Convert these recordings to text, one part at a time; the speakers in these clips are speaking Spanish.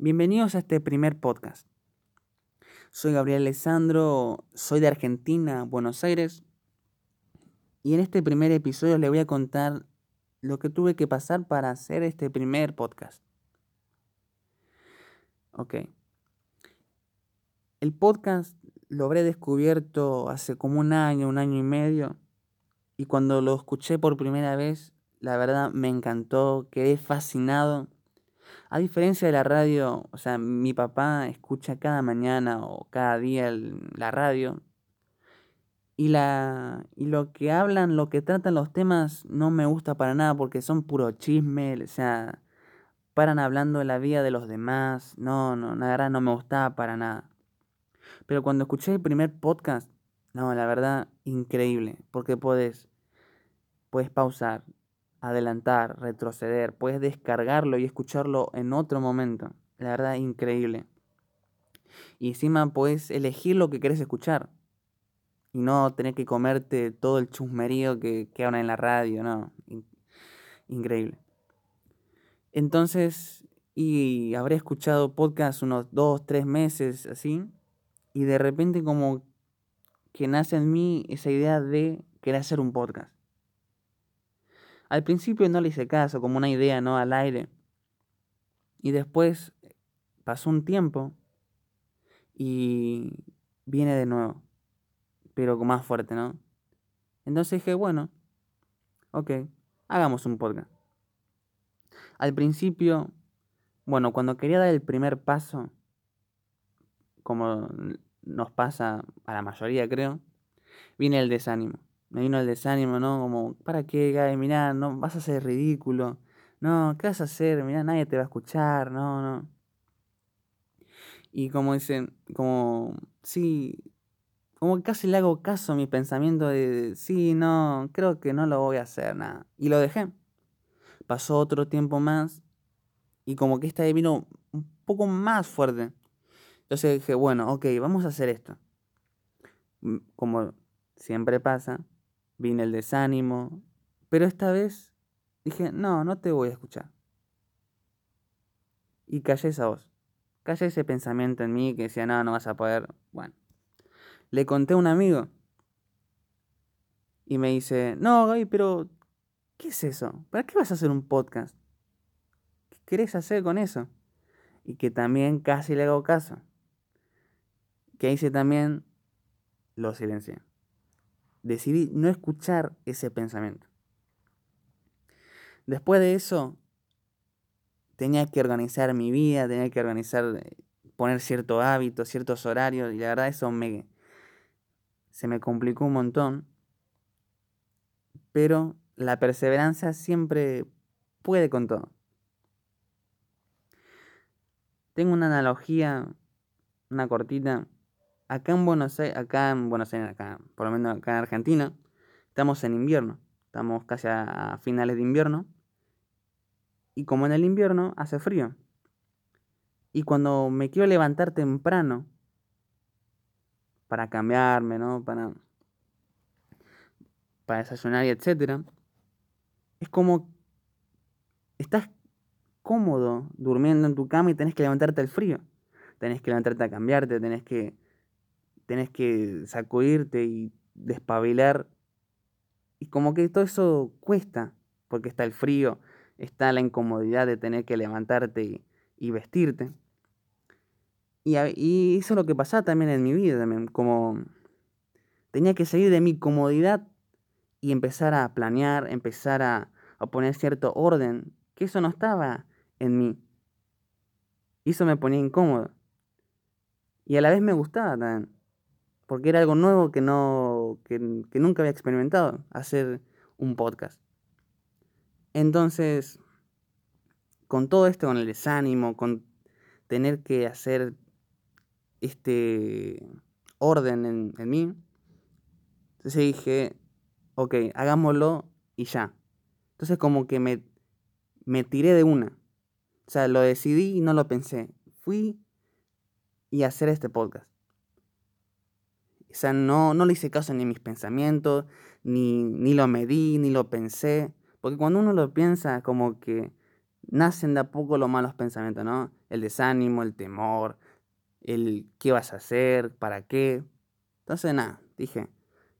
Bienvenidos a este primer podcast. Soy Gabriel Alessandro, soy de Argentina, Buenos Aires, y en este primer episodio le voy a contar lo que tuve que pasar para hacer este primer podcast. Ok. El podcast lo habré descubierto hace como un año, un año y medio, y cuando lo escuché por primera vez, la verdad me encantó, quedé fascinado a diferencia de la radio, o sea, mi papá escucha cada mañana o cada día la radio y, la, y lo que hablan, lo que tratan los temas no me gusta para nada porque son puro chisme, o sea, paran hablando de la vida de los demás, no, no, la verdad no me gustaba para nada. Pero cuando escuché el primer podcast, no, la verdad, increíble, porque puedes, puedes pausar, adelantar, retroceder, puedes descargarlo y escucharlo en otro momento. La verdad, increíble. Y encima puedes elegir lo que querés escuchar. Y no tener que comerte todo el chusmerío que, que en la radio, no. increíble. Entonces, y habré escuchado podcast unos dos, tres meses así. Y de repente como que nace en mí esa idea de querer hacer un podcast. Al principio no le hice caso, como una idea, ¿no? Al aire. Y después pasó un tiempo y viene de nuevo, pero más fuerte, ¿no? Entonces dije, bueno, ok, hagamos un podcast. Al principio, bueno, cuando quería dar el primer paso, como nos pasa a la mayoría creo, viene el desánimo me vino el desánimo, ¿no? Como, ¿para qué, Gaby? Mirá, no, vas a ser ridículo. No, ¿qué vas a hacer? Mirá, nadie te va a escuchar, no, no. Y como dicen, como, sí, como casi le hago caso a mi pensamiento de, sí, no, creo que no lo voy a hacer, nada. Y lo dejé. Pasó otro tiempo más y como que esta vez vino un poco más fuerte. Entonces dije, bueno, ok, vamos a hacer esto. Mm, como siempre pasa, vine el desánimo, pero esta vez dije, no, no te voy a escuchar. Y callé esa voz, callé ese pensamiento en mí que decía, no, no vas a poder. Bueno, le conté a un amigo y me dice, no, Gaby, pero ¿qué es eso? ¿Para qué vas a hacer un podcast? ¿Qué querés hacer con eso? Y que también casi le hago caso. Que hice también, lo silencié decidí no escuchar ese pensamiento. Después de eso, tenía que organizar mi vida, tenía que organizar, eh, poner ciertos hábitos, ciertos horarios, y la verdad eso me, se me complicó un montón. Pero la perseverancia siempre puede con todo. Tengo una analogía, una cortita, acá en Buenos Aires, acá en Buenos Aires, acá, por lo menos acá en Argentina, estamos en invierno. Estamos casi a finales de invierno. Y como en el invierno hace frío. Y cuando me quiero levantar temprano para cambiarme, ¿no? Para, para desayunar y etcétera, es como estás cómodo durmiendo en tu cama y tenés que levantarte al frío. Tenés que levantarte a cambiarte, tenés que tenés que sacudirte y despabilar. Y como que todo eso cuesta, porque está el frío, está la incomodidad de tener que levantarte y, vestirte. Y, y, eso es lo que pasaba también en mi vida, también, como tenía que salir de mi comodidad y empezar a planear, empezar a, a poner cierto orden, que eso no estaba en mí. Y eso me ponía incómodo. Y a la vez me gustaba también porque era algo nuevo que, no, que, nunca había experimentado, hacer un podcast. Entonces, con todo esto, con el desánimo, con tener que hacer este orden en, en mí, entonces dije, ok, hagámoslo y ya. Entonces como que me, me tiré de una. O sea, lo decidí y no lo pensé. Fui y hacer este podcast. O sea, no, no le hice caso ni a mis pensamientos, ni, ni lo medí, ni lo pensé. Porque cuando uno lo piensa, como que nacen de a poco los malos pensamientos, ¿no? El desánimo, el temor, el qué vas a hacer, para qué. Entonces, nada, dije,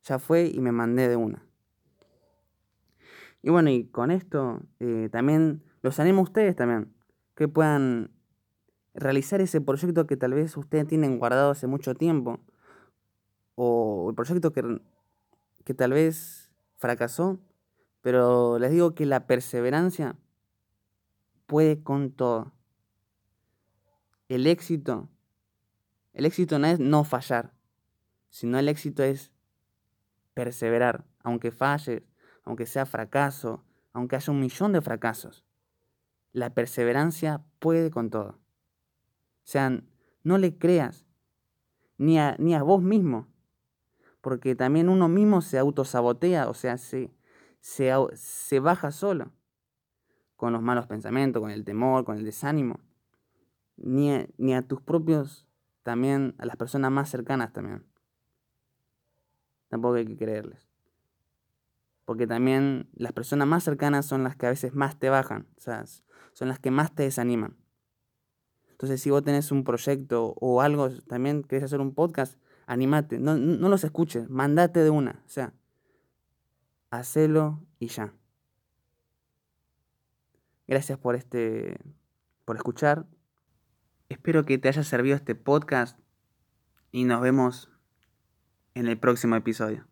ya fue y me mandé de una. Y bueno, y con esto eh, también los animo a ustedes también, que puedan realizar ese proyecto que tal vez ustedes tienen guardado hace mucho tiempo, o el proyecto que, que tal vez fracasó, pero les digo que la perseverancia puede con todo. El éxito, el éxito no es no fallar, sino el éxito es perseverar, aunque falles, aunque sea fracaso, aunque haya un millón de fracasos. La perseverancia puede con todo. O sea, no le creas ni a, ni a vos mismo, porque también uno mismo se autosabotea, o sea, se, se, se baja solo con los malos pensamientos, con el temor, con el desánimo, ni a, ni a tus propios, también a las personas más cercanas también. Tampoco hay que creerles. Porque también las personas más cercanas son las que a veces más te bajan, o sea, son las que más te desaniman. Entonces, si vos tenés un proyecto o algo, también querés hacer un podcast, animate, no, no los escuches, mandate de una, o sea, hacelo y ya. Gracias por este por escuchar. Espero que te haya servido este podcast y nos vemos en el próximo episodio.